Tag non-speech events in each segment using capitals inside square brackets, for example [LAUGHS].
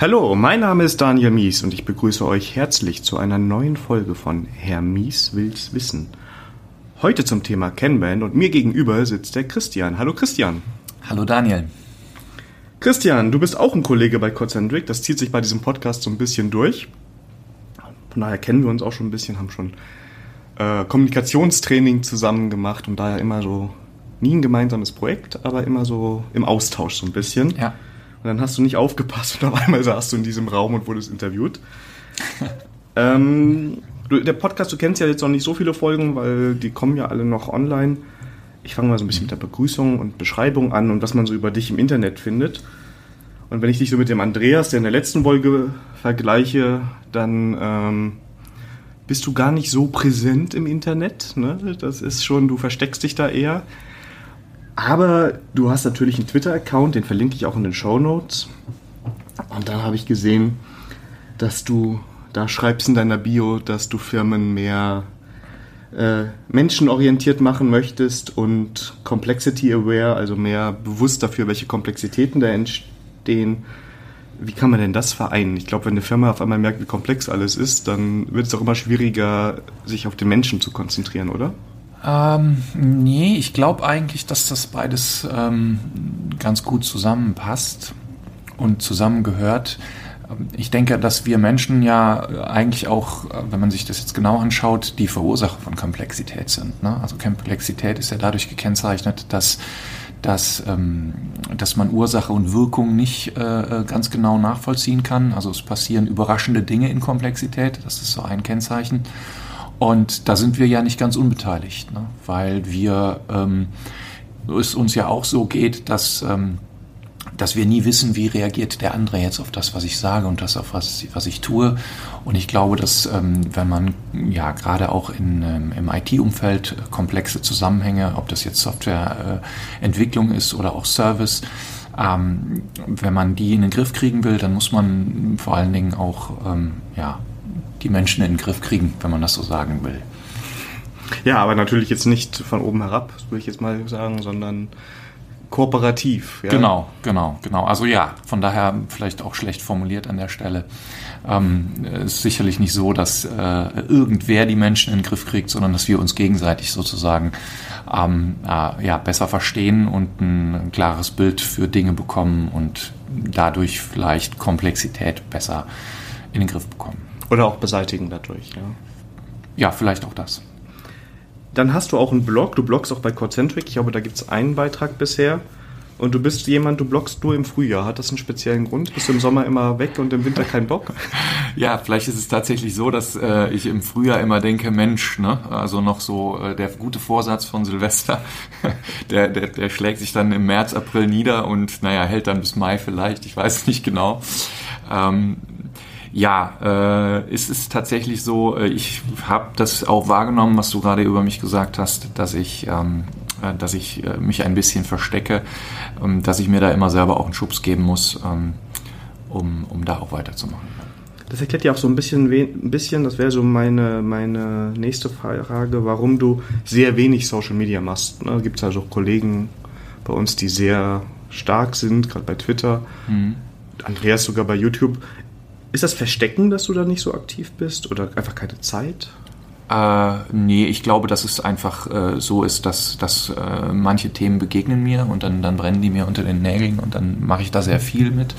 Hallo, mein Name ist Daniel Mies und ich begrüße euch herzlich zu einer neuen Folge von Herr Mies will's wissen. Heute zum Thema Kanban und mir gegenüber sitzt der Christian. Hallo Christian. Hallo Daniel. Christian, du bist auch ein Kollege bei Concentric. Das zieht sich bei diesem Podcast so ein bisschen durch. Von daher kennen wir uns auch schon ein bisschen, haben schon äh, Kommunikationstraining zusammen gemacht und daher immer so nie ein gemeinsames Projekt, aber immer so im Austausch so ein bisschen. Ja. Und dann hast du nicht aufgepasst und auf einmal saßt du in diesem Raum und wurdest interviewt. ähm, du, der Podcast, du kennst ja jetzt noch nicht so viele Folgen, weil die kommen ja alle noch online. Ich fange mal so ein bisschen mit der Begrüßung und Beschreibung an und was man so über dich im Internet findet. Und wenn ich dich so mit dem Andreas, der in der letzten Folge vergleiche, dann ähm, bist du gar nicht so präsent im Internet. Ne? Das ist schon, du versteckst dich da eher. Aber du hast natürlich einen Twitter-Account, den verlinke ich auch in den Show Notes. Und dann habe ich gesehen, dass du da schreibst in deiner Bio, dass du Firmen mehr äh, menschenorientiert machen möchtest und complexity aware, also mehr bewusst dafür, welche Komplexitäten da entstehen. Wie kann man denn das vereinen? Ich glaube, wenn eine Firma auf einmal merkt, wie komplex alles ist, dann wird es auch immer schwieriger, sich auf den Menschen zu konzentrieren, oder? Ähm, nee, ich glaube eigentlich, dass das beides ähm, ganz gut zusammenpasst und zusammengehört. Ich denke, dass wir Menschen ja eigentlich auch, wenn man sich das jetzt genau anschaut, die Verursacher von Komplexität sind. Ne? Also Komplexität ist ja dadurch gekennzeichnet, dass, dass, ähm, dass man Ursache und Wirkung nicht äh, ganz genau nachvollziehen kann. Also es passieren überraschende Dinge in Komplexität, das ist so ein Kennzeichen. Und da sind wir ja nicht ganz unbeteiligt, ne? weil wir ähm, es uns ja auch so geht, dass, ähm, dass wir nie wissen, wie reagiert der andere jetzt auf das, was ich sage und das, auf was, was ich tue. Und ich glaube, dass ähm, wenn man ja gerade auch in, ähm, im IT-Umfeld komplexe Zusammenhänge, ob das jetzt Softwareentwicklung äh, ist oder auch Service, ähm, wenn man die in den Griff kriegen will, dann muss man vor allen Dingen auch ähm, ja, die Menschen in den Griff kriegen, wenn man das so sagen will. Ja, aber natürlich jetzt nicht von oben herab, würde ich jetzt mal sagen, sondern kooperativ. Ja? Genau, genau, genau. Also ja, von daher vielleicht auch schlecht formuliert an der Stelle. Ähm, ist sicherlich nicht so, dass äh, irgendwer die Menschen in den Griff kriegt, sondern dass wir uns gegenseitig sozusagen ähm, äh, ja, besser verstehen und ein klares Bild für Dinge bekommen und dadurch vielleicht Komplexität besser in den Griff bekommen. Oder auch beseitigen dadurch, ja. Ja, vielleicht auch das. Dann hast du auch einen Blog, du bloggst auch bei Concentric, ich glaube, da gibt es einen Beitrag bisher. Und du bist jemand, du bloggst nur im Frühjahr. Hat das einen speziellen Grund? Bist du im Sommer immer weg und im Winter keinen Bock? [LAUGHS] Ja, vielleicht ist es tatsächlich so, dass äh, ich im Frühjahr immer denke, Mensch, ne? also noch so äh, der gute Vorsatz von Silvester, [LAUGHS] der, der, der schlägt sich dann im März, April nieder und naja, hält dann bis Mai vielleicht, ich weiß nicht genau. Ähm, ja, äh, es ist tatsächlich so, äh, ich habe das auch wahrgenommen, was du gerade über mich gesagt hast, dass ich, ähm, äh, dass ich äh, mich ein bisschen verstecke, ähm, dass ich mir da immer selber auch einen Schubs geben muss, ähm, um, um da auch weiterzumachen. Das erklärt ja auch so ein bisschen, ein bisschen das wäre so meine, meine nächste Frage, warum du sehr wenig Social Media machst. Ne? Gibt es also auch Kollegen bei uns, die sehr stark sind, gerade bei Twitter. Mhm. Andreas sogar bei YouTube. Ist das Verstecken, dass du da nicht so aktiv bist oder einfach keine Zeit? Äh, nee, ich glaube, dass es einfach äh, so ist, dass, dass äh, manche Themen begegnen mir und dann, dann brennen die mir unter den Nägeln und dann mache ich da sehr viel mit.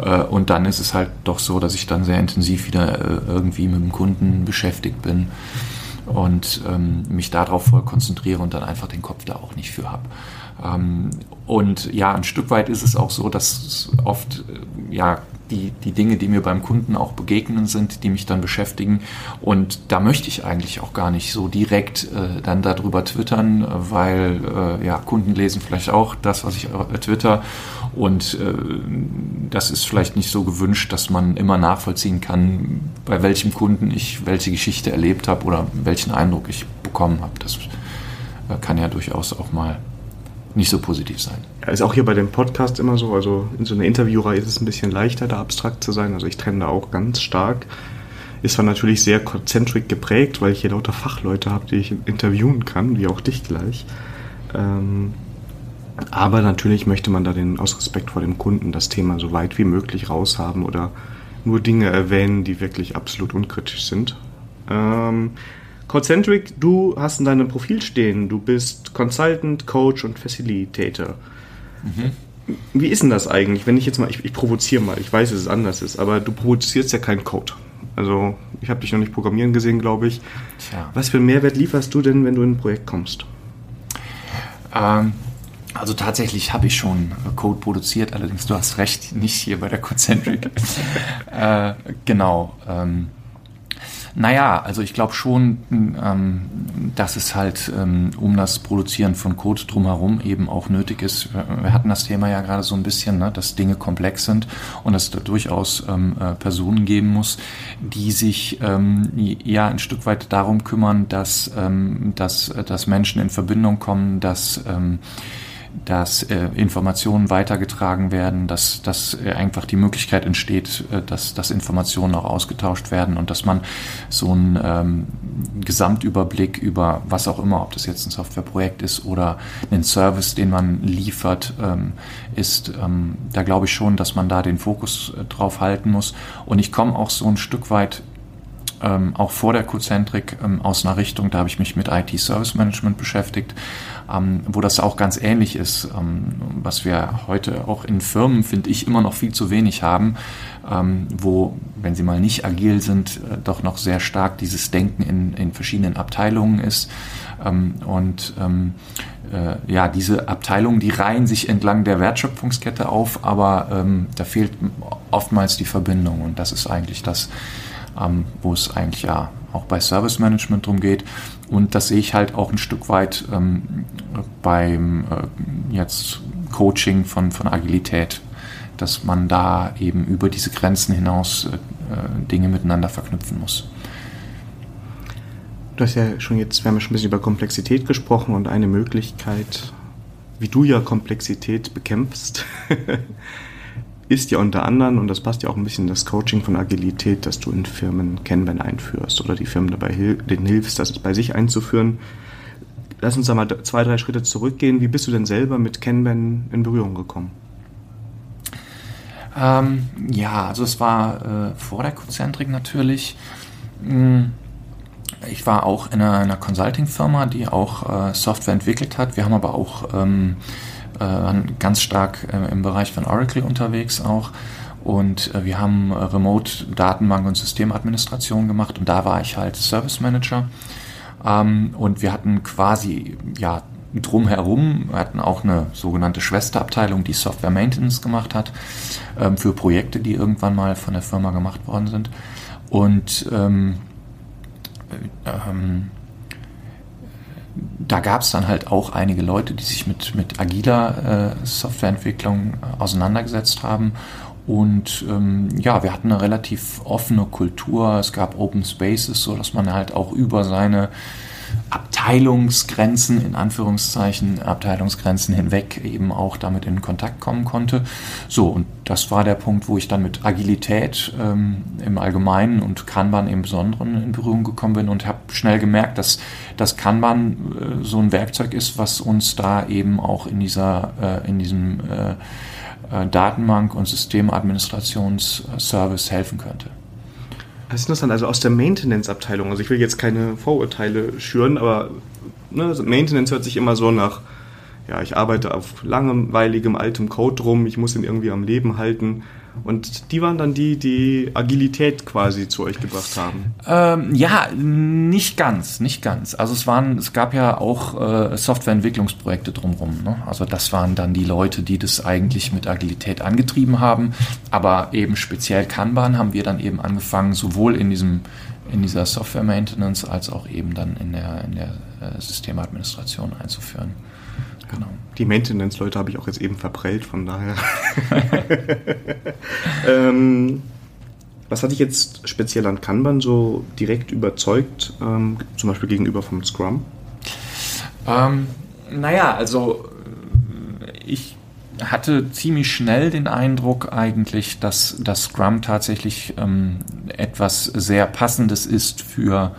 Äh, und dann ist es halt doch so, dass ich dann sehr intensiv wieder äh, irgendwie mit dem Kunden beschäftigt bin und ähm, mich darauf voll konzentriere und dann einfach den Kopf da auch nicht für habe. Ähm, und ja, ein Stück weit ist es auch so, dass oft äh, ja die, die Dinge, die mir beim Kunden auch begegnen sind, die mich dann beschäftigen. Und da möchte ich eigentlich auch gar nicht so direkt äh, dann darüber twittern, weil äh, ja, Kunden lesen vielleicht auch das, was ich äh, twitter. Und äh, das ist vielleicht nicht so gewünscht, dass man immer nachvollziehen kann, bei welchem Kunden ich welche Geschichte erlebt habe oder welchen Eindruck ich bekommen habe. Das äh, kann ja durchaus auch mal nicht so positiv sein. Ja, ist auch hier bei dem Podcast immer so, also in so einer Interviewreihe ist es ein bisschen leichter, da abstrakt zu sein. Also ich trenne da auch ganz stark. Ist zwar natürlich sehr concentric geprägt, weil ich hier lauter Fachleute habe, die ich interviewen kann, wie auch dich gleich. Ähm, Aber natürlich möchte man da den, aus Respekt vor dem Kunden das Thema so weit wie möglich raushaben oder nur Dinge erwähnen, die wirklich absolut unkritisch sind. Ähm, Codecentric, du hast in deinem Profil stehen, du bist Consultant, Coach und Facilitator. Mhm. Wie ist denn das eigentlich, wenn ich jetzt mal, ich, ich provoziere mal, ich weiß, dass es anders ist, aber du provozierst ja keinen Code. Also ich habe dich noch nicht programmieren gesehen, glaube ich. Tja. Was für einen Mehrwert lieferst du denn, wenn du in ein Projekt kommst? Ähm, also tatsächlich habe ich schon Code produziert, allerdings du hast recht, nicht hier bei der Concentric. [LAUGHS] äh, genau. Ähm, naja, also ich glaube schon, ähm, dass es halt ähm, um das Produzieren von Code drumherum eben auch nötig ist. Wir hatten das Thema ja gerade so ein bisschen, ne, dass Dinge komplex sind und es da durchaus ähm, äh, Personen geben muss, die sich ähm, ja ein Stück weit darum kümmern, dass, ähm, dass, dass Menschen in Verbindung kommen, dass ähm, dass äh, Informationen weitergetragen werden, dass, dass äh, einfach die Möglichkeit entsteht, äh, dass, dass Informationen auch ausgetauscht werden und dass man so einen ähm, Gesamtüberblick über was auch immer, ob das jetzt ein Softwareprojekt ist oder ein Service, den man liefert, ähm, ist, ähm, da glaube ich schon, dass man da den Fokus äh, drauf halten muss. Und ich komme auch so ein Stück weit ähm, auch vor der Cozentrik ähm, aus einer Richtung, da habe ich mich mit IT Service Management beschäftigt, ähm, wo das auch ganz ähnlich ist, ähm, was wir heute auch in Firmen, finde ich, immer noch viel zu wenig haben, ähm, wo, wenn sie mal nicht agil sind, äh, doch noch sehr stark dieses Denken in, in verschiedenen Abteilungen ist. Ähm, und äh, ja, diese Abteilungen, die reihen sich entlang der Wertschöpfungskette auf, aber da fehlt oftmals die Verbindung und das ist eigentlich das, ähm, wo es eigentlich ja auch bei Service Management drum geht. Und das sehe ich halt auch ein Stück weit ähm, beim äh, jetzt Coaching von, von Agilität, dass man da eben über diese Grenzen hinaus äh, Dinge miteinander verknüpfen muss. Du hast ja schon jetzt, wir haben ja schon ein bisschen über Komplexität gesprochen und eine Möglichkeit, wie du ja Komplexität bekämpfst, [LAUGHS] ist ja unter anderem, und das passt ja auch ein bisschen das Coaching von Agilität, dass du in Firmen Kanban einführst oder die Firmen dabei hil denen hilfst, das bei sich einzuführen. Lass uns da mal zwei, drei Schritte zurückgehen. Wie bist du denn selber mit Kanban in Berührung gekommen? Ähm, ja, also es war äh, vor der Konzentrik natürlich. Hm, ich war auch in einer, einer Consulting-Firma, die auch äh, Software entwickelt hat. Wir haben aber auch ähm, äh, ganz stark äh, im Bereich von Oracle unterwegs auch. Und äh, wir haben Remote Datenbank und Systemadministration gemacht und da war ich halt Service Manager. Ähm, und wir hatten quasi, ja, drumherum, wir hatten auch eine sogenannte Schwesterabteilung, die Software Maintenance gemacht hat, ähm, für Projekte, die irgendwann mal von der Firma gemacht worden sind. Und ähm, ähm, da gab es dann halt auch einige Leute, die sich mit, mit agiler äh, Softwareentwicklung äh, auseinandergesetzt haben. Und ähm, ja, wir hatten eine relativ offene Kultur. Es gab Open Spaces, so dass man halt auch über seine Abteilungsgrenzen, in Anführungszeichen, Abteilungsgrenzen hinweg eben auch damit in Kontakt kommen konnte. So, und das war der Punkt, wo ich dann mit Agilität ähm, im Allgemeinen und Kanban im Besonderen in Berührung gekommen bin und habe schnell gemerkt, dass das Kanban äh, so ein Werkzeug ist, was uns da eben auch in dieser, äh, in diesem äh, äh Datenbank- und Systemadministrationsservice helfen könnte. Was ist das dann also aus der Maintenance-Abteilung? Also ich will jetzt keine Vorurteile schüren, aber ne, Maintenance hört sich immer so nach, ja, ich arbeite auf langweiligem altem Code rum, ich muss ihn irgendwie am Leben halten. Und die waren dann die, die Agilität quasi zu euch gebracht haben. Ähm, ja, nicht ganz, nicht ganz. Also es waren, es gab ja auch äh, Softwareentwicklungsprojekte drumherum. Ne? Also das waren dann die Leute, die das eigentlich mit Agilität angetrieben haben. Aber eben speziell Kanban haben wir dann eben angefangen, sowohl in diesem in dieser Software Maintenance als auch eben dann in der, in der äh, Systemadministration einzuführen. Genau. Die Maintenance-Leute habe ich auch jetzt eben verprellt, von daher. [LAUGHS] ähm, was hat dich jetzt speziell an Kanban so direkt überzeugt, ähm, zum Beispiel gegenüber vom Scrum? Ähm, naja, also ich hatte ziemlich schnell den Eindruck eigentlich, dass das Scrum tatsächlich ähm, etwas sehr Passendes ist für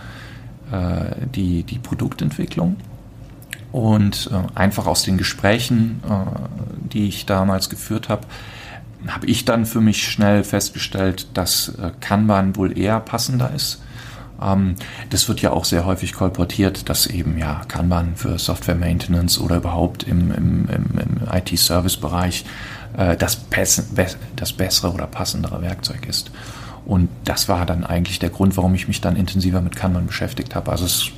äh, die, die Produktentwicklung Und äh, einfach aus den Gesprächen, äh, die ich damals geführt habe, habe ich dann für mich schnell festgestellt, dass äh, Kanban wohl eher passender ist. Ähm, das wird ja auch sehr häufig kolportiert, dass eben ja Kanban für Software Maintenance oder überhaupt im, im, im, im IT-Service-Bereich äh, das, das bessere oder passendere Werkzeug ist. Und das war dann eigentlich der Grund, warum ich mich dann intensiver mit Kanban beschäftigt habe. Also es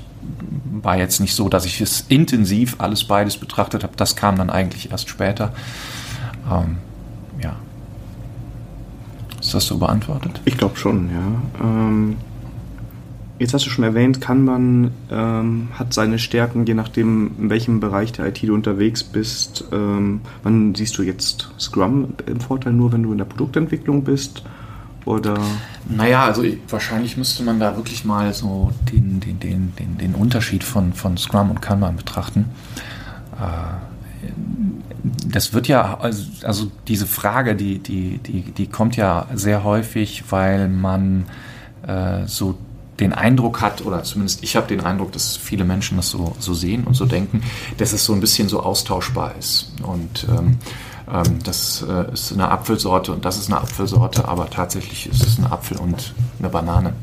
war jetzt nicht so, dass ich es intensiv alles beides betrachtet habe. Das kam dann eigentlich erst später. Ähm, ja. Ist das so beantwortet? Ich glaube schon, ja. Ähm, jetzt hast du schon erwähnt, Kanban ähm, hat seine Stärken, je nachdem, in welchem Bereich der IT du unterwegs bist. Ähm, wann siehst du jetzt Scrum im Vorteil nur, wenn du in der Produktentwicklung bist? Oder? Naja, also wahrscheinlich müsste man da wirklich mal so den, den, den, den, den Unterschied von, von Scrum und Kanban betrachten. Äh, das wird ja, also, also diese Frage, die, die, die, die kommt ja sehr häufig, weil man äh, so den Eindruck hat, oder zumindest ich habe den Eindruck, dass viele Menschen das so, so sehen und so denken, dass es so ein bisschen so austauschbar ist. Und ähm, ähm, das äh, ist eine Apfelsorte und das ist eine Apfelsorte, aber tatsächlich ist es ein Apfel und eine Banane.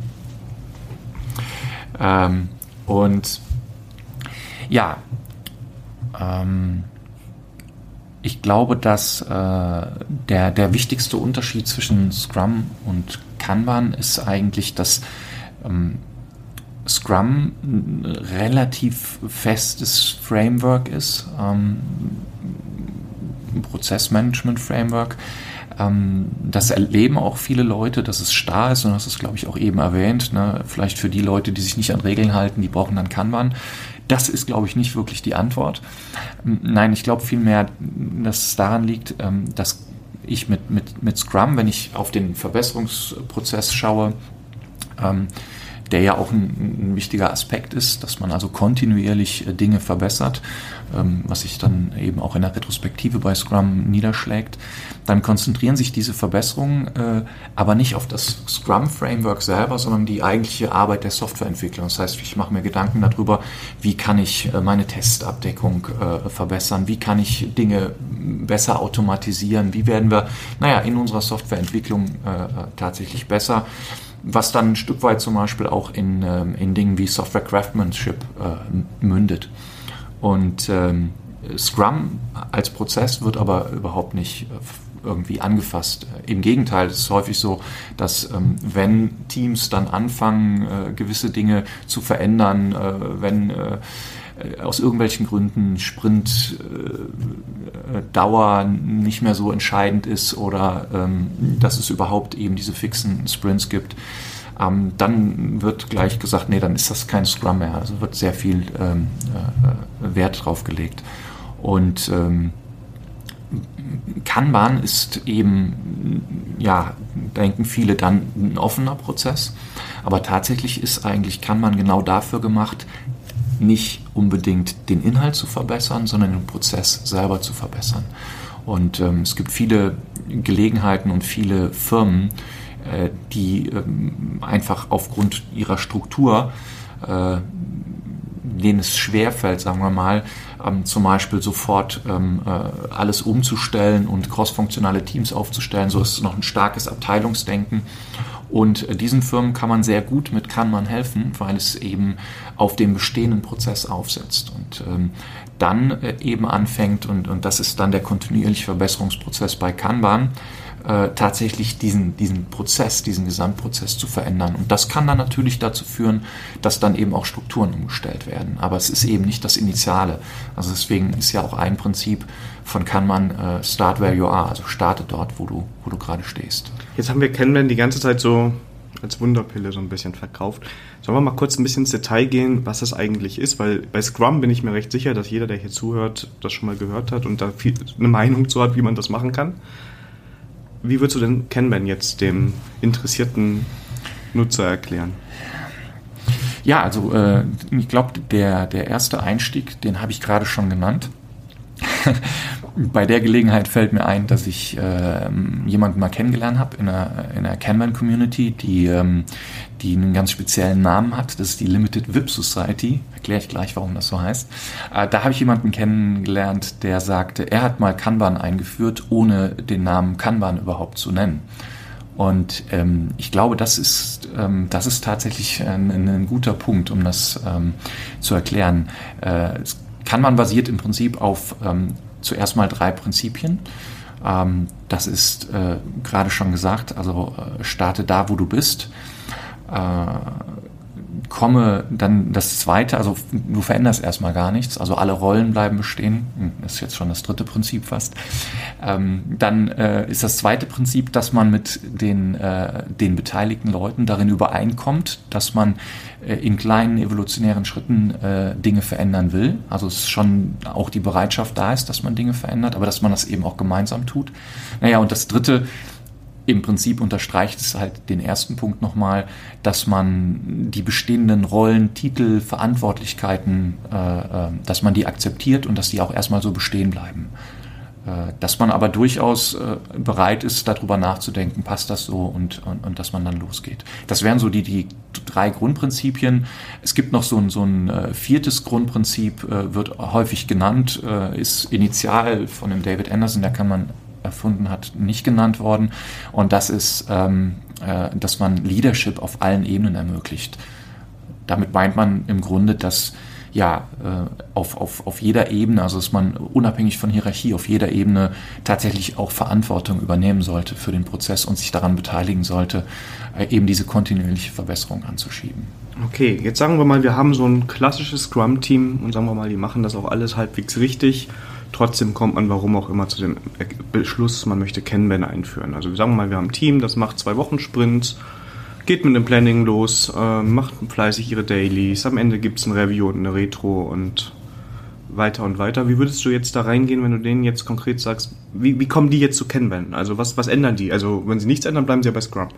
Ähm, und ja, ähm, ich glaube, dass äh, der, der wichtigste Unterschied zwischen Scrum und Kanban ist eigentlich, dass ähm, Scrum ein relativ festes Framework ist. Ähm, Prozessmanagement-Framework. Ähm, das erleben auch viele Leute, dass es starr ist und das ist, glaube ich, auch eben erwähnt. Ne? Vielleicht für die Leute, die sich nicht an Regeln halten, die brauchen dann Kanban. Das ist, glaube ich, nicht wirklich die Antwort. Ähm, nein, ich glaube vielmehr, dass es daran liegt, ähm, dass ich mit, mit, mit Scrum, wenn ich auf den Verbesserungsprozess schaue, der ja auch ein, ein, wichtiger Aspekt ist, dass man also kontinuierlich äh, Dinge verbessert, ähm, was sich dann eben auch in der Retrospektive bei Scrum niederschlägt. Dann konzentrieren sich diese Verbesserungen äh, aber nicht auf das Scrum-Framework selber, sondern die eigentliche Arbeit der Softwareentwicklung. Das heißt, ich mache mir Gedanken darüber, wie kann ich äh, meine Testabdeckung verbessern, wie kann ich Dinge besser automatisieren, wie werden wir, naja, in unserer Softwareentwicklung tatsächlich besser was dann ein Stück weit zum Beispiel auch in, ähm, in Dingen wie Software Craftsmanship äh, mündet. Und ähm, Scrum als Prozess wird aber überhaupt nicht äh, irgendwie angefasst. Im Gegenteil, es ist häufig so, dass ähm, wenn Teams dann anfangen, äh, gewisse Dinge zu verändern, äh, wenn äh, äh, aus irgendwelchen Gründen Sprintdauer äh, nicht mehr so entscheidend ist oder ähm, dass es überhaupt eben diese fixen Sprints gibt, ähm, dann wird gleich gesagt, nee, dann ist das kein Scrum mehr. Also wird sehr viel ähm, äh, Wert drauf gelegt. Und Kanban ist eben, ja, denken viele dann ein offener Prozess. Aber tatsächlich ist eigentlich Kanban genau dafür gemacht, nicht unbedingt den Inhalt zu verbessern, sondern den Prozess selber zu verbessern. Und ähm, es gibt viele Gelegenheiten und viele Firmen, äh, die ähm, einfach aufgrund ihrer Struktur, äh, denen es schwerfällt, sagen wir mal, ähm, zum Beispiel sofort ähm, äh, alles umzustellen und crossfunktionale Teams aufzustellen. So ist es noch ein starkes Abteilungsdenken. Und diesen Firmen kann man sehr gut mit Kanban helfen, weil es eben auf dem bestehenden Prozess aufsetzt und ähm, dann äh, eben anfängt, und, und das ist dann der kontinuierliche Verbesserungsprozess bei Kanban, äh, tatsächlich diesen, diesen Prozess, diesen Gesamtprozess zu verändern. Und das kann dann natürlich dazu führen, dass dann eben auch Strukturen umgestellt werden. Aber es ist eben nicht das Initiale. Also deswegen ist ja auch ein Prinzip von Kanban äh, Start where you are, also starte dort, wo du, wo du gerade stehst. Jetzt haben wir Kanban die ganze Zeit so als Wunderpille so ein bisschen verkauft. Sollen wir mal kurz ein bisschen ins Detail gehen, was das eigentlich ist? Weil bei Scrum bin ich mir recht sicher, dass jeder, der hier zuhört, das schon mal gehört hat und da viel, eine Meinung zu hat, wie man das machen kann. Wie würdest du denn Kanban jetzt dem interessierten Nutzer erklären? Ja, also äh, ich glaube, der, der erste Einstieg, den habe ich gerade schon genannt. [LAUGHS] bei der Gelegenheit fällt mir ein, dass ich äh, jemanden mal kennengelernt habe in einer, in einer Kanban-Community, die, ähm, die einen ganz speziellen Namen hat. Das ist die Limited VIP Society. Erkläre ich gleich, warum das so heißt. Äh, da habe ich jemanden kennengelernt, der sagte, er hat mal Kanban eingeführt, ohne den Namen Kanban überhaupt zu nennen. Und ähm, ich glaube, das ist, ähm, das ist tatsächlich ein, ein guter Punkt, um das ähm, zu erklären. Äh, Kanban basiert im Prinzip auf ähm, zuerst mal drei Prinzipien. Ähm, das ist äh, gerade schon gesagt, also äh, starte da, wo du bist. Äh, komme dann das zweite, also du veränderst erstmal gar nichts, also alle Rollen bleiben bestehen, hm, das ist jetzt schon das dritte Prinzip fast. Ähm, dann äh, ist das zweite Prinzip, dass man mit den, äh, den beteiligten Leuten darin übereinkommt, dass man äh, in kleinen evolutionären Schritten äh, Dinge verändern will. Also es schon auch die Bereitschaft da ist, dass man Dinge verändert, aber dass man das eben auch gemeinsam tut. Naja, und das dritte, im Prinzip unterstreicht es halt den ersten Punkt nochmal, dass man die bestehenden Rollen, Titel, Verantwortlichkeiten, äh, äh, dass man die akzeptiert und dass die auch erstmal so bestehen bleiben. Äh, dass man aber durchaus äh, bereit ist, darüber nachzudenken, passt das so und, und, und dass man dann losgeht. Das wären so die, die drei Grundprinzipien. Es gibt noch so ein, so ein viertes Grundprinzip, wird häufig genannt, ist initial von dem David Anderson, da kann man erfunden hat, nicht genannt worden. Und das ist, ähm, äh, dass man Leadership auf allen Ebenen ermöglicht. Damit meint man im Grunde, dass ja, äh, auf, auf, auf jeder Ebene, also dass man unabhängig von Hierarchie auf jeder Ebene tatsächlich auch Verantwortung übernehmen sollte für den Prozess und sich daran beteiligen sollte, äh, eben diese kontinuierliche Verbesserung anzuschieben. Okay, jetzt sagen wir mal, wir haben so ein klassisches Scrum-Team und sagen wir mal, die machen das auch alles halbwegs richtig Trotzdem kommt man, warum auch immer, zu dem Beschluss, man möchte Kanban einführen. Also wir sagen mal, wir haben ein Team, das macht zwei Wochen Sprints, geht mit dem Planning los, äh, macht fleißig ihre Dailies, am Ende gibt es ein Review und eine Retro und weiter und weiter. Wie würdest du jetzt da reingehen, wenn du denen jetzt konkret sagst, wie, wie kommen die jetzt zu Kanban? Also was, was ändern die? Also wenn sie nichts ändern, bleiben sie ja bei Scrum.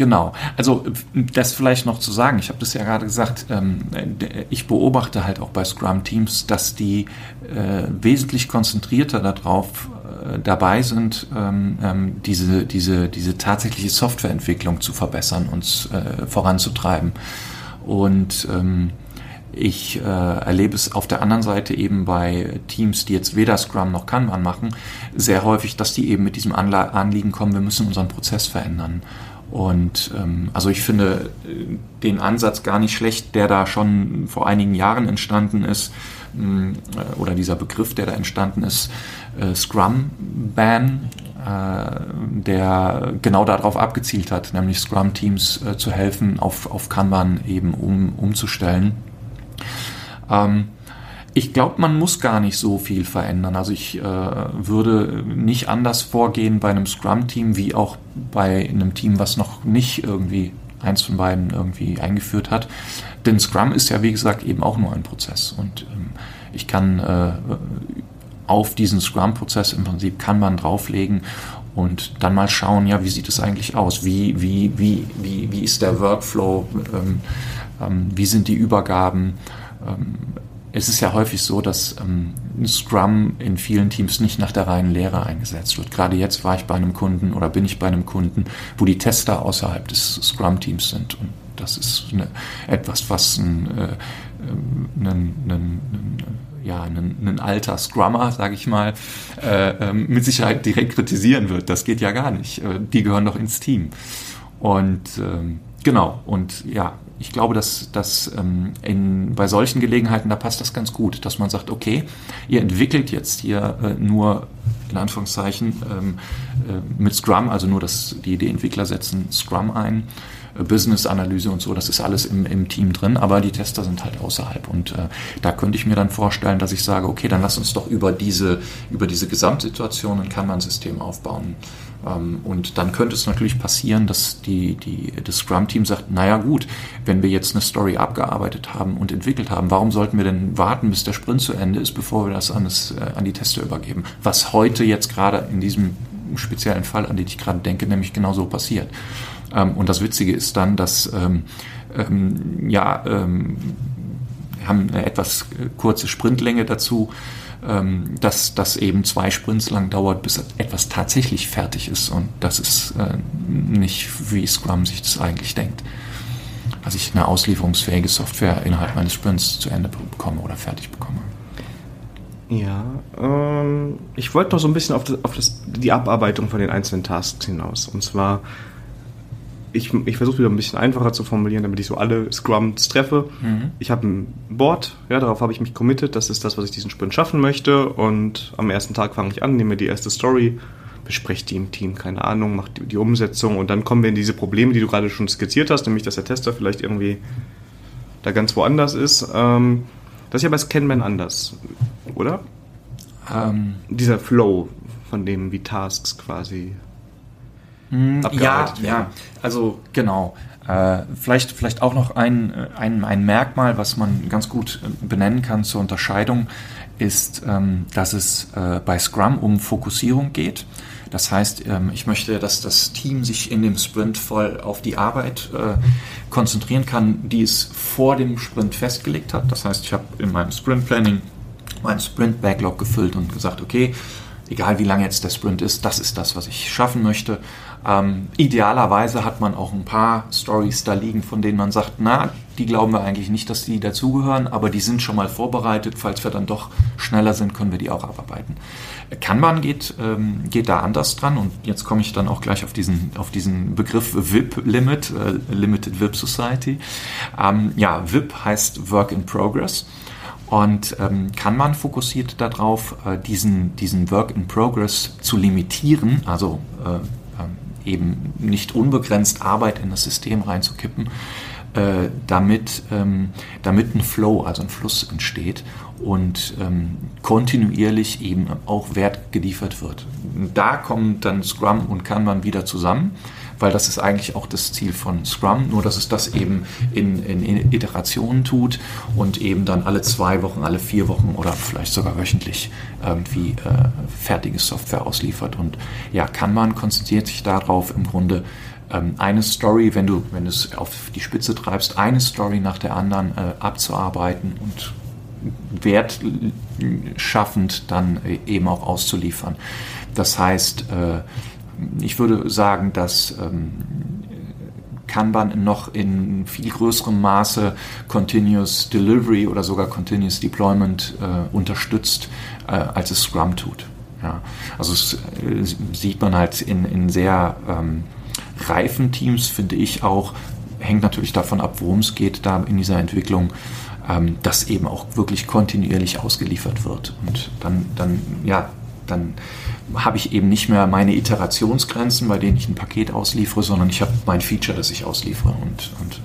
Genau. Also das vielleicht noch zu sagen, ich habe das ja gerade gesagt, ähm, ich beobachte halt auch bei Scrum-Teams, dass die äh, wesentlich konzentrierter darauf äh, dabei sind, ähm, ähm, diese, diese, diese tatsächliche Softwareentwicklung zu verbessern und äh, voranzutreiben. Und ich erlebe es auf der anderen Seite eben bei Teams, die jetzt weder Scrum noch Kanban machen, sehr häufig, dass die eben mit diesem Anliegen kommen, wir müssen unseren Prozess verändern. Und ähm, also ich finde äh, den Ansatz gar nicht schlecht, der da schon vor einigen Jahren entstanden ist, äh, oder dieser Begriff, der da entstanden ist, äh, Scrum Ban, äh, der genau darauf abgezielt hat, nämlich Scrum-Teams äh, zu helfen, auf, auf Kanban eben um, umzustellen. Ähm, ich glaube, man muss gar nicht so viel verändern. Also ich äh, würde nicht anders vorgehen bei einem Scrum-Team wie auch bei einem Team, was noch nicht irgendwie eins von beiden irgendwie eingeführt hat. Denn Scrum ist ja, wie gesagt, eben auch nur ein Prozess. Und ähm, ich kann äh, auf diesen Scrum-Prozess im Prinzip kann man drauflegen und dann mal schauen, ja, wie sieht es eigentlich aus? Wie, wie, wie, wie, wie ist der Workflow? Ähm, ähm, wie sind die Übergaben? Ähm, es ist ja häufig so, dass ähm, Scrum in vielen Teams nicht nach der reinen Lehre eingesetzt wird. Gerade jetzt war ich bei einem Kunden oder bin ich bei einem Kunden, wo die Tester außerhalb des Scrum-Teams sind. Und das ist eine, etwas, was ein, äh, ein, ein, ein ja, ein, alter Scrummer, sage ich mal, äh, äh, mit Sicherheit direkt kritisieren wird. Das geht ja gar nicht. Äh, die gehören doch ins Team. Und ähm, genau, und ja, ich glaube, dass, dass ähm, in, bei solchen Gelegenheiten, da passt das ganz gut, dass man sagt, okay, ihr entwickelt jetzt hier äh, nur, in Anführungszeichen, ähm, äh, mit Scrum, also nur das, die, die Entwickler setzen Scrum ein, Business-Analyse und so, das ist alles im, im Team drin, aber die Tester sind halt außerhalb. Und äh, da könnte ich mir dann vorstellen, dass ich sage, okay, dann lass uns doch über diese, über diese Gesamtsituation ein Kanban-System aufbauen. Ähm, und dann könnte es natürlich passieren, dass die, die, das Scrum-Team sagt, naja gut, wenn wir jetzt eine Story abgearbeitet haben und entwickelt haben, warum sollten wir denn warten, bis der Sprint zu Ende ist, bevor wir das an, das, äh, an die Tester übergeben? Was heute jetzt gerade in diesem speziellen Fall, an den ich gerade denke, nämlich genau so passiert. Ähm, und das Witzige ist dann, dass ähm, ja, haben eine etwas kurze Sprintlänge dazu ähm, dass das eben zwei Sprints lang dauert, bis etwas tatsächlich fertig ist. Und das ist äh, nicht, wie Scrum sich das eigentlich denkt. Also ich eine auslieferungsfähige Software innerhalb meines Sprints zu Ende bekomme oder fertig bekomme. Ja, ähm, ich wollte noch so ein bisschen auf, das, auf das, die Abarbeitung von den einzelnen Tasks hinaus. Und zwar, ich, ich versuche wieder ein bisschen einfacher zu formulieren, damit ich so alle Scrums treffe. Mhm. Ich habe ein Board, ja, darauf habe ich mich committed, das ist das, was ich diesen Sprint schaffen möchte. Und am ersten Tag fange ich an, nehme mir die erste Story, bespreche die im Team, keine Ahnung, mache die, die, Umsetzung und dann kommen wir in diese Probleme, die du gerade schon skizziert hast, nämlich dass der Tester vielleicht irgendwie da ganz woanders ist. Ähm, das ist ja bei Scanman anders, oder? Ähm, Dieser Flow, von dem wie Tasks quasi hm, ja, ja, also genau. Äh, vielleicht, vielleicht auch noch ein, ein, ein Merkmal, was man ganz gut äh, benennen kann zur Unterscheidung, ist, ähm, dass es äh, bei Scrum um Fokussierung geht. Das heißt, ähm, ich möchte, dass das Team sich in dem Sprint voll auf die Arbeit äh, konzentrieren kann, die es vor dem Sprint festgelegt hat. Das heißt, ich habe in meinem Sprint Planning meinen Sprint Backlog gefüllt und gesagt, okay, egal wie lang jetzt der Sprint ist, das ist das, was ich schaffen möchte. Ähm, idealerweise hat man auch ein paar Stories da liegen, von denen man sagt, na, die glauben wir eigentlich nicht, dass die dazugehören, aber die sind schon mal vorbereitet. Falls wir dann doch schneller sind, können wir die auch abarbeiten. Kanban geht, ähm, geht da anders dran und jetzt komme ich dann auch gleich auf diesen, auf diesen Begriff VIP Limit, äh, Limited VIP Society. Ähm, ja, VIP heißt Work in Progress. Und ähm, Kanban fokussiert darauf, äh, diesen, diesen Work in Progress zu limitieren, also äh, eben nicht unbegrenzt Arbeit in das System reinzukippen, äh, damit, ähm, damit ein Flow, also ein Fluss entsteht und ähm, kontinuierlich eben auch Wert geliefert wird. Da kommen dann Scrum und Kanban wieder zusammen weil das ist eigentlich auch das Ziel von Scrum, nur dass es das eben in, in Iterationen tut und eben dann alle zwei Wochen, alle vier Wochen oder vielleicht sogar wöchentlich irgendwie äh, fertige Software ausliefert. Und ja, Kanban konzentriert sich darauf im Grunde, ähm, eine Story, wenn du, wenn du es auf die Spitze treibst, eine Story nach der anderen äh, abzuarbeiten und wertschaffend dann äh, eben auch auszuliefern. Das heißt, äh, ich würde sagen, dass ähm, Kanban noch in viel größerem Maße Continuous Delivery oder sogar Continuous Deployment äh, unterstützt, äh, als es Scrum tut. Ja, also es, äh, sieht man halt in, in sehr ähm, reifen Teams, finde ich auch, hängt natürlich davon ab, worum es geht da in dieser Entwicklung, ähm, dass eben auch wirklich kontinuierlich ausgeliefert wird. Und dann, dann ja, dann habe ich eben nicht mehr meine Iterationsgrenzen, bei denen ich ein Paket ausliefere, sondern ich habe mein Feature, das ich ausliefere. Und, und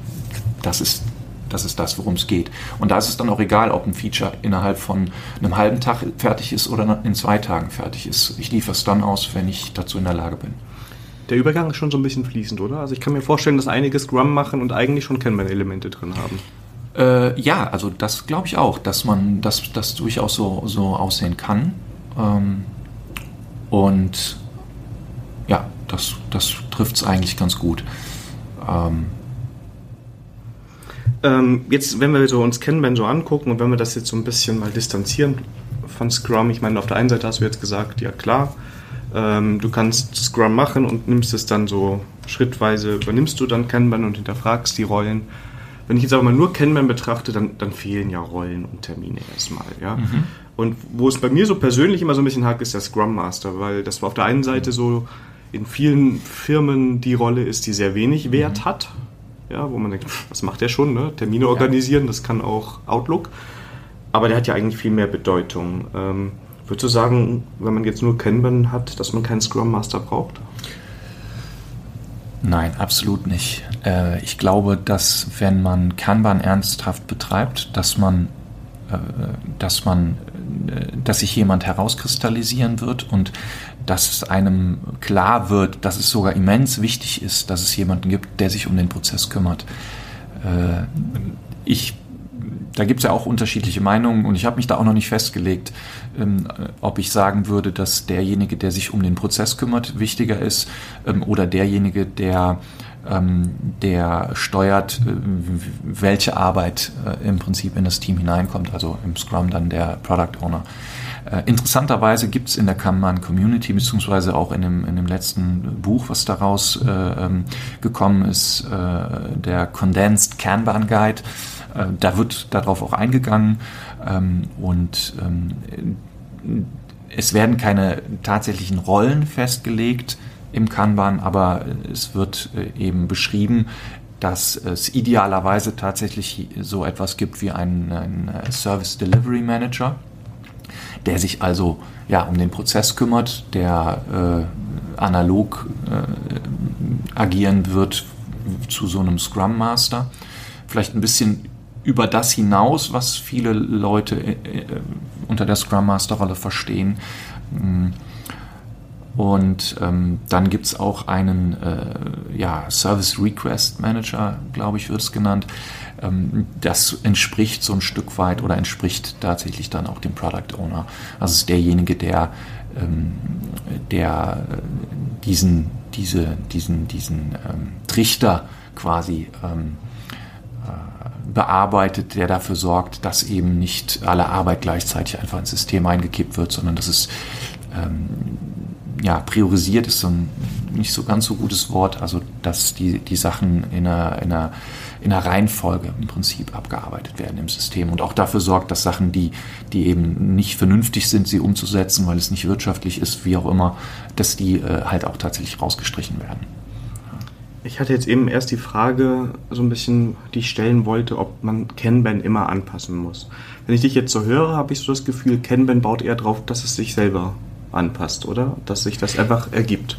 das ist das ist das, worum es geht. Und da ist es dann auch egal, ob ein Feature innerhalb von einem halben Tag fertig ist oder in zwei Tagen fertig ist. Ich liefere es dann aus, wenn ich dazu in der Lage bin. Der Übergang ist schon so ein bisschen fließend, oder? Also ich kann mir vorstellen, dass einige Scrum machen und eigentlich schon Kanban-Elemente drin haben. Äh, ja, also das glaube ich auch, dass man das, das durchaus so, so aussehen kann. Ähm, und ja, das, das trifft es eigentlich ganz gut. Ähm, ähm, jetzt, wenn wir so uns Kanban so angucken und wenn wir das jetzt so ein bisschen mal distanzieren von Scrum, ich meine, auf der einen Seite hast du jetzt gesagt, ja klar, ähm, du kannst Scrum machen und nimmst es dann so schrittweise, übernimmst du dann Kanban und hinterfragst die Rollen. Wenn ich jetzt aber mal nur Kanban betrachte, dann, dann fehlen ja Rollen und Termine erstmal. Ja? Mhm. Und wo es bei mir so persönlich immer so ein bisschen hakt, ist der Scrum Master, weil das auf der einen Seite so in vielen Firmen die Rolle ist, die sehr wenig Wert mhm. hat. Ja, wo man denkt, was macht der schon? Ne? Termine organisieren, das kann auch Outlook. Aber der hat ja eigentlich viel mehr Bedeutung. Ähm, würdest du sagen, wenn man jetzt nur Kanban hat, dass man keinen Scrum Master braucht? Nein, absolut nicht. Äh, ich glaube, dass wenn man Kanban ernsthaft betreibt, dass man, dass man dass sich jemand herauskristallisieren wird und dass es einem klar wird, dass es sogar immens wichtig ist, dass es jemanden gibt, der sich um den Prozess kümmert. Äh, ich, da gibt es ja auch unterschiedliche Meinungen und ich habe mich da auch noch nicht festgelegt, ähm, ob ich sagen würde, dass derjenige, der sich um den Prozess kümmert, wichtiger ist ähm, oder derjenige, der ähm, der steuert, äh, welche Arbeit äh, im Prinzip in das Team hineinkommt, also im Scrum dann der Product Owner. Äh, interessanterweise gibt es in der Kanban Community, beziehungsweise auch in dem, in dem letzten Buch, was daraus äh, ähm, gekommen ist, äh, der Condensed Kanban Guide, äh, da wird darauf auch eingegangen ähm, und ähm, es werden keine tatsächlichen Rollen festgelegt im Kanban, aber es wird äh, eben beschrieben, dass es idealerweise tatsächlich so etwas gibt wie einen, einen Service Delivery Manager, der sich also ja, um den Prozess kümmert, der äh, analog äh, agieren wird zu so einem Scrum Master. Vielleicht ein bisschen über das hinaus, was viele Leute äh, äh unter der Scrum Master Rolle verstehen. Mm. Und ähm, dann gibt es auch einen äh, ja, Service Request Manager, glaube ich, wird es genannt. Ähm, das entspricht so ein Stück weit oder entspricht tatsächlich dann auch dem Product Owner. Also ist derjenige, der, ähm, der äh, diesen, diese, diesen, diesen ähm, Trichter quasi ähm, äh, bearbeitet, der dafür sorgt, dass eben nicht alle Arbeit gleichzeitig einfach ins System eingekippt wird, sondern dass es ähm, ja, priorisiert ist so ein nicht so ganz so gutes Wort, also dass die, die Sachen in einer, in, einer, in einer Reihenfolge im Prinzip abgearbeitet werden im System und auch dafür sorgt, dass Sachen, die, die eben nicht vernünftig sind, sie umzusetzen, weil es nicht wirtschaftlich ist, wie auch immer, dass die äh, halt auch tatsächlich rausgestrichen werden. Ich hatte jetzt eben erst die Frage, so ein bisschen, die ich stellen wollte, ob man Kanban immer anpassen muss. Wenn ich dich jetzt so höre, habe ich so das Gefühl, Kanban baut eher darauf, dass es sich selber anpasst, oder? Dass sich das einfach ergibt.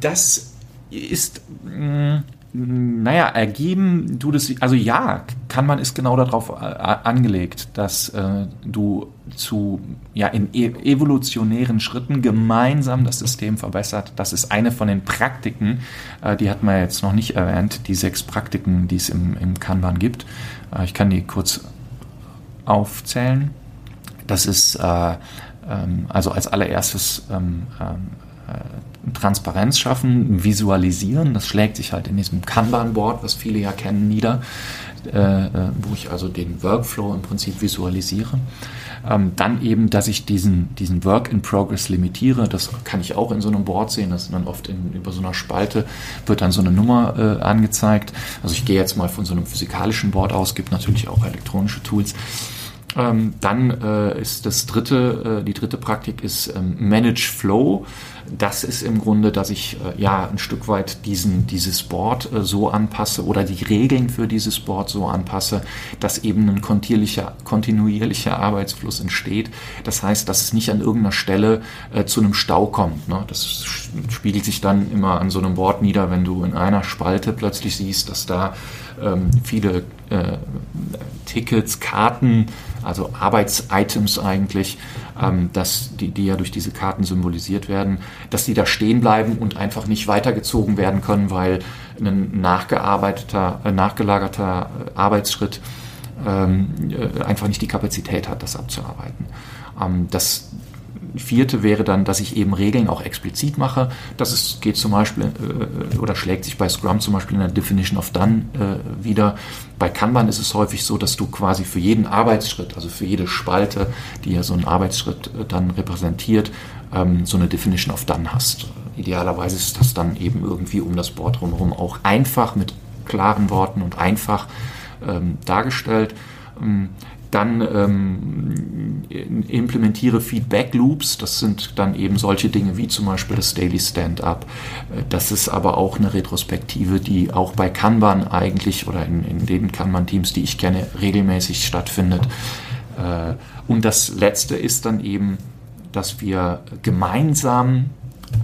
Das ist, mh, mm, naja, ergeben du das, also ja, kann man, ist genau darauf äh, angelegt, dass äh, du zu, ja, in e evolutionären Schritten gemeinsam das System verbessert. Das ist eine von den Praktiken, äh, die hat man jetzt noch nicht erwähnt, die sechs Praktiken, die es im, im Kanban gibt. Äh, ich kann die kurz aufzählen. Das ist äh, also als allererstes ähm, ähm, äh, Transparenz schaffen, visualisieren. Das schlägt sich halt in diesem Kanban-Board, was viele ja kennen, nieder, äh, äh, wo ich also den Workflow im Prinzip visualisiere. Ähm, dann eben, dass ich diesen, diesen Work in Progress limitiere. Das kann ich auch in so einem Board sehen. Das ist dann oft in, über so einer Spalte wird dann so eine Nummer angezeigt. Also ich gehe jetzt mal von so einem physikalischen Board aus, gibt natürlich auch elektronische Tools. Ähm, dann äh, ist das dritte, äh, die dritte Praktik ist ähm, Manage Flow. Das ist im Grunde, dass ich äh, ja ein Stück weit diesen, dieses Board äh, so anpasse oder die Regeln für dieses Board so anpasse, dass eben ein kontinuierlicher, kontinuierlicher Arbeitsfluss entsteht. Das heißt, dass es nicht an irgendeiner Stelle äh, zu einem Stau kommt. Ne? Das spiegelt sich dann immer an so einem Board nieder, wenn du in einer Spalte plötzlich siehst, dass da ähm, viele äh, Tickets, Karten, also Arbeitsitems eigentlich, ähm, dass die, die ja durch diese Karten symbolisiert werden, dass die da stehen bleiben und einfach nicht weitergezogen werden können, weil ein nachgearbeiteter, äh, nachgelagerter äh, Arbeitsschritt ähm, äh, einfach nicht die Kapazität hat, das abzuarbeiten. Ähm, das vierte wäre dann, dass ich eben Regeln auch explizit mache. Das ist, geht zum Beispiel äh, oder schlägt sich bei Scrum zum Beispiel in der Definition of Done äh, wieder. Bei Kanban ist es häufig so, dass du quasi für jeden Arbeitsschritt, also für jede Spalte, die ja so einen Arbeitsschritt äh, dann repräsentiert, ähm, so eine Definition of Done hast. Idealerweise ist das dann eben irgendwie um das Board drumherum auch einfach mit klaren Worten und einfach ähm, dargestellt. Ähm, dann ähm, implementiere Feedback Loops. Das sind dann eben solche Dinge wie zum Beispiel das Daily Stand-up. Äh, das ist aber auch eine Retrospektive, die auch bei Kanban eigentlich oder in, in den Kanban-Teams, die ich kenne, regelmäßig stattfindet. Äh, und das Letzte ist dann eben, dass wir gemeinsam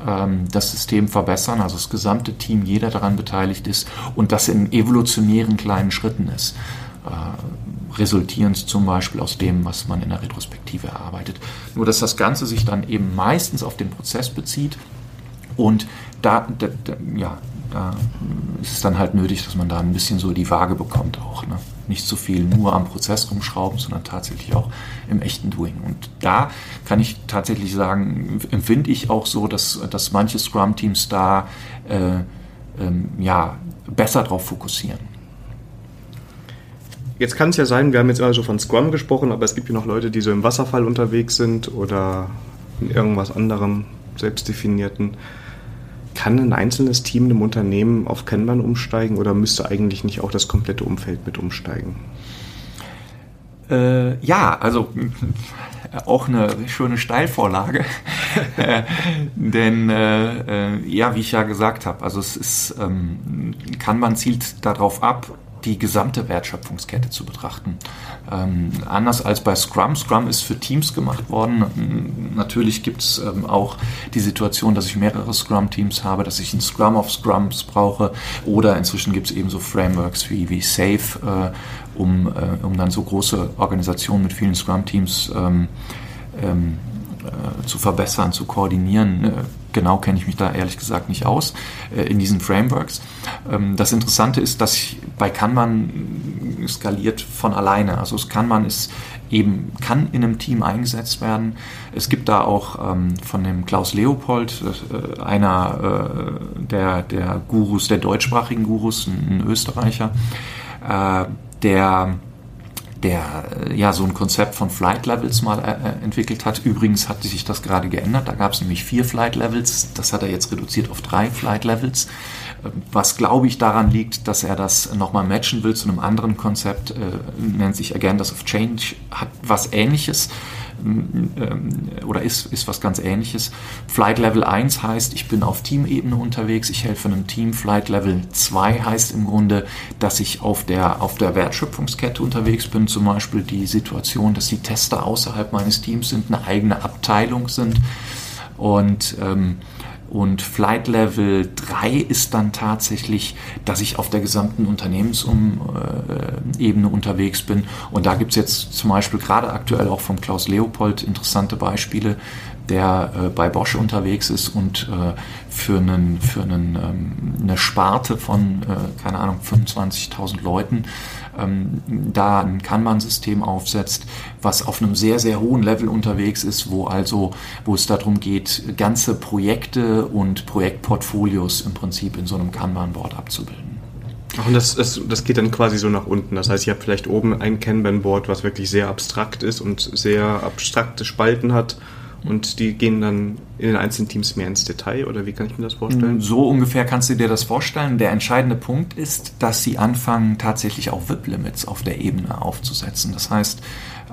ähm, das System verbessern, also das gesamte Team, jeder daran beteiligt ist und das in evolutionären kleinen Schritten ist. Resultierend zum Beispiel aus dem, was man in der Retrospektive erarbeitet. Nur dass das Ganze sich dann eben meistens auf den Prozess bezieht und da, da, da ja, da ist es dann halt nötig, dass man da ein bisschen so die Waage bekommt auch. Ne? Nicht so viel nur am Prozess rumschrauben, sondern tatsächlich auch im echten Doing. Und da kann ich tatsächlich sagen, empfinde ich auch so, dass, dass manche Scrum-Teams da äh, ähm, ja, besser drauf fokussieren. Jetzt kann es ja sein, wir haben jetzt immer so von Scrum gesprochen, aber es gibt ja noch Leute, die so im Wasserfall unterwegs sind oder in irgendwas anderem selbstdefinierten. Kann ein einzelnes Team im Unternehmen auf Kanban umsteigen oder müsste eigentlich nicht auch das komplette Umfeld mit umsteigen? Äh, ja, also auch eine schöne Steilvorlage. [LAUGHS] Denn äh, äh, ja, wie ich ja gesagt habe, also es ist, ähm, Kanban zielt darauf ab, die gesamte Wertschöpfungskette zu betrachten. Ähm, anders als bei Scrum. Scrum ist für Teams gemacht worden. Natürlich gibt es ähm, auch die Situation, dass ich mehrere Scrum-Teams habe, dass ich ein Scrum of Scrums brauche oder inzwischen gibt es eben so Frameworks wie, wie Safe, äh, um, äh, um dann so große Organisationen mit vielen Scrum-Teams ähm, ähm äh, zu verbessern, zu koordinieren. Genau kenne ich mich da ehrlich gesagt nicht aus äh, in diesen Frameworks. Ähm, das Interessante ist, dass bei Kanban skaliert von alleine. Also es Kanban ist eben kann in einem Team eingesetzt werden. Es gibt da auch ähm, von dem Klaus Leopold, äh, einer äh, der, der Gurus, der deutschsprachigen Gurus, ein, Österreicher, der der äh, ja so ein Konzept von Flight Levels mal äh, äh, entwickelt hat. Übrigens hat sich das gerade geändert. Da gab es nämlich vier Flight Levels. Das hat er jetzt reduziert auf drei Flight Levels. Ähm, was glaube ich daran liegt, dass er das nochmal matchen will zu einem anderen Konzept, äh, nennt sich Agendas of Change, hat was ähnliches oder ist, ist was ganz ähnliches. Flight Level 1 heißt, ich bin auf Teamebene unterwegs, ich helfe einem Team. Flight Level 2 heißt im Grunde, dass ich auf der, auf der Wertschöpfungskette unterwegs bin. Zum Beispiel die Situation, dass die Tester außerhalb meines Teams sind, eine eigene Abteilung sind. Und ähm, und Flight Level 3 ist dann tatsächlich, dass ich auf der gesamten Unternehmensebene unterwegs bin. Und da gibt es jetzt zum Beispiel gerade aktuell auch vom Klaus Leopold interessante Beispiele, der äh, bei Bosch unterwegs ist und äh, für, einen, für einen, ähm, eine Sparte von, äh, keine Ahnung, 25.000 Leuten ähm, da ein Kanban-System aufsetzt, was auf einem sehr, sehr hohen Level unterwegs ist, wo also, wo es darum geht, ganze Projekte und Projektportfolios im Prinzip in so einem Kanban-Board abzubilden. Und das, das, das geht dann quasi so nach unten. Das heißt, ihr habt vielleicht oben ein Kanban-Board, was wirklich sehr abstrakt ist und sehr abstrakte Spalten hat und die gehen dann in den einzelnen Teams mehr ins Detail oder wie kann ich mir das vorstellen? So ungefähr kannst du dir das vorstellen. Der entscheidende Punkt ist, dass sie anfangen, tatsächlich auch VIP-Limits auf der Ebene aufzusetzen. Das heißt,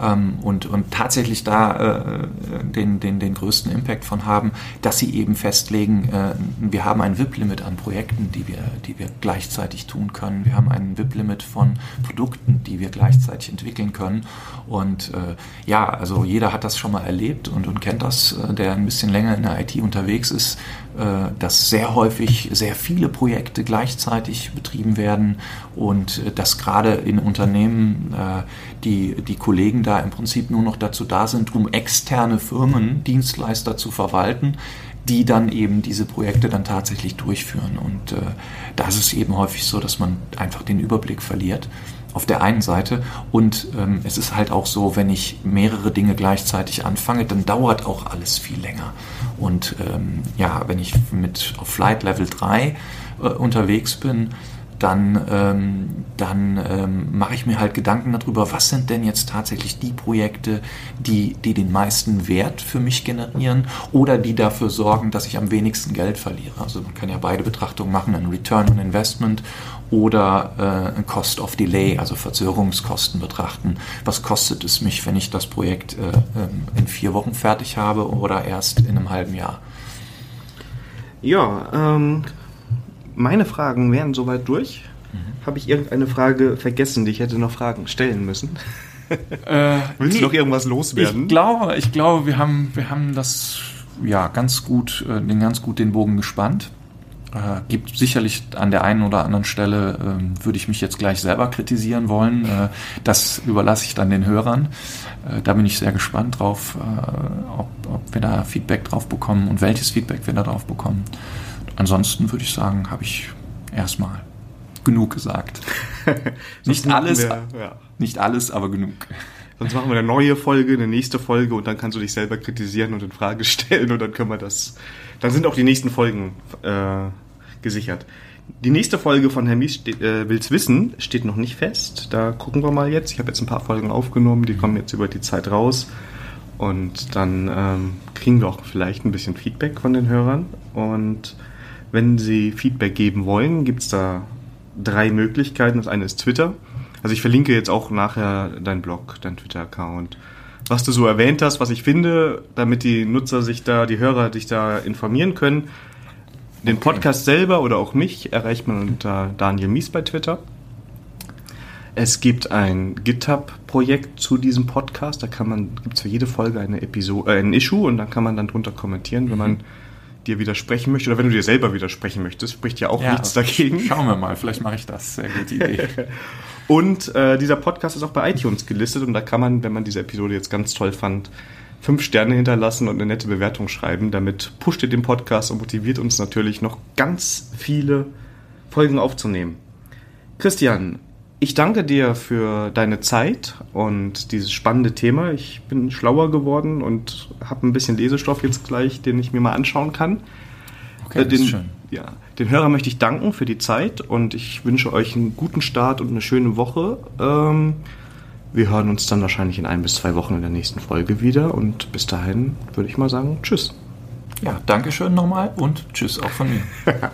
ähm, und, und tatsächlich da äh, den, den, den größten Impact von haben, dass sie eben festlegen, äh, wir haben ein VIP-Limit an Projekten, die wir, die wir gleichzeitig tun können. Wir haben ein VIP-Limit von Produkten, die wir gleichzeitig entwickeln können. Und äh, ja, also jeder hat das schon mal erlebt und, und kennt das, äh, der ein bisschen länger in der IT unterwegs ist, dass sehr häufig sehr viele Projekte gleichzeitig betrieben werden und äh, dass gerade in Unternehmen äh, die, die Kollegen da im Prinzip nur noch dazu da sind, um externe Firmen, Dienstleister zu verwalten, die dann eben diese Projekte dann tatsächlich durchführen. Und äh, da ist eben häufig so, dass man einfach den Überblick verliert auf der einen Seite. Und ähm, es ist halt auch so, wenn ich mehrere Dinge gleichzeitig anfange, dann dauert auch alles viel länger. Und ähm, ja, wenn ich mit auf Flight Level 3 äh, unterwegs bin, dann, ähm, dann ähm, mache ich mir halt Gedanken darüber, was sind denn jetzt tatsächlich die Projekte, die, die den meisten Wert für mich generieren oder die dafür sorgen, dass ich am wenigsten Geld verliere. Also man kann ja beide Betrachtungen machen, ein Return on Investment oder äh, Cost of Delay, also Verzögerungskosten betrachten. Was kostet es mich, wenn ich das Projekt äh, ähm, in vier Wochen fertig habe oder erst in einem halben Jahr? Ja, ähm, meine Fragen wären soweit durch. Mhm. Habe ich irgendeine Frage vergessen, die ich hätte noch Fragen stellen müssen? Äh, [LAUGHS] Willst nee, du noch irgendwas loswerden? Ich glaube, ich glaube, wir haben, wir haben das ja ganz gut, äh, den ganz gut den Bogen gespannt. Äh, gibt sicherlich an der einen oder anderen Stelle, äh, würde ich mich jetzt gleich selber kritisieren wollen. Äh, das überlasse ich dann den Hörern. Äh, da bin ich sehr gespannt drauf, äh, ob, ob wir da Feedback drauf bekommen und welches Feedback wir da drauf bekommen. Ansonsten würde ich sagen, habe ich erstmal genug gesagt. [LAUGHS] nicht alles, wir, ja. nicht alles, aber genug. Sonst machen wir eine neue Folge, eine nächste Folge und dann kannst du dich selber kritisieren und in Frage stellen und dann können wir das. Dann sind auch die nächsten Folgen äh, gesichert. Die nächste Folge von Herr Mies steht, äh, will's wissen steht noch nicht fest. Da gucken wir mal jetzt. Ich habe jetzt ein paar Folgen aufgenommen, die kommen jetzt über die Zeit raus. Und dann ähm, kriegen wir auch vielleicht ein bisschen Feedback von den Hörern. Und wenn Sie Feedback geben wollen, gibt es da drei Möglichkeiten. Das eine ist Twitter. Also ich verlinke jetzt auch nachher deinen Blog, deinen Twitter-Account. Was du so erwähnt hast, was ich finde, damit die Nutzer sich da, die Hörer dich da informieren können. Den Podcast selber oder auch mich erreicht man unter Daniel Mies bei Twitter. Es gibt ein GitHub-Projekt zu diesem Podcast. Da kann man, gibt es für jede Folge eine Episode, äh, ein Issue und dann kann man dann drunter kommentieren, wenn man mhm. dir widersprechen möchte oder wenn du dir selber widersprechen möchtest, spricht ja auch ja, nichts dagegen. Schauen wir mal, vielleicht mache ich das. Sehr gute Idee. [LAUGHS] und äh, dieser Podcast ist auch bei iTunes gelistet und da kann man, wenn man diese Episode jetzt ganz toll fand, fünf Sterne hinterlassen und eine nette Bewertung schreiben. Damit pusht ihr den Podcast und motiviert uns natürlich noch ganz viele Folgen aufzunehmen. Christian, ich danke dir für deine Zeit und dieses spannende Thema. Ich bin schlauer geworden und habe ein bisschen Lesestoff jetzt gleich, den ich mir mal anschauen kann. Okay, äh, den, schön. Ja, den Hörern möchte ich danken für die Zeit und ich wünsche euch einen guten Start und eine schöne Woche. Ähm, wir hören uns dann wahrscheinlich in ein bis zwei Wochen in der nächsten Folge wieder und bis dahin würde ich mal sagen Tschüss. Ja, Dankeschön nochmal und Tschüss auch von mir. [LAUGHS]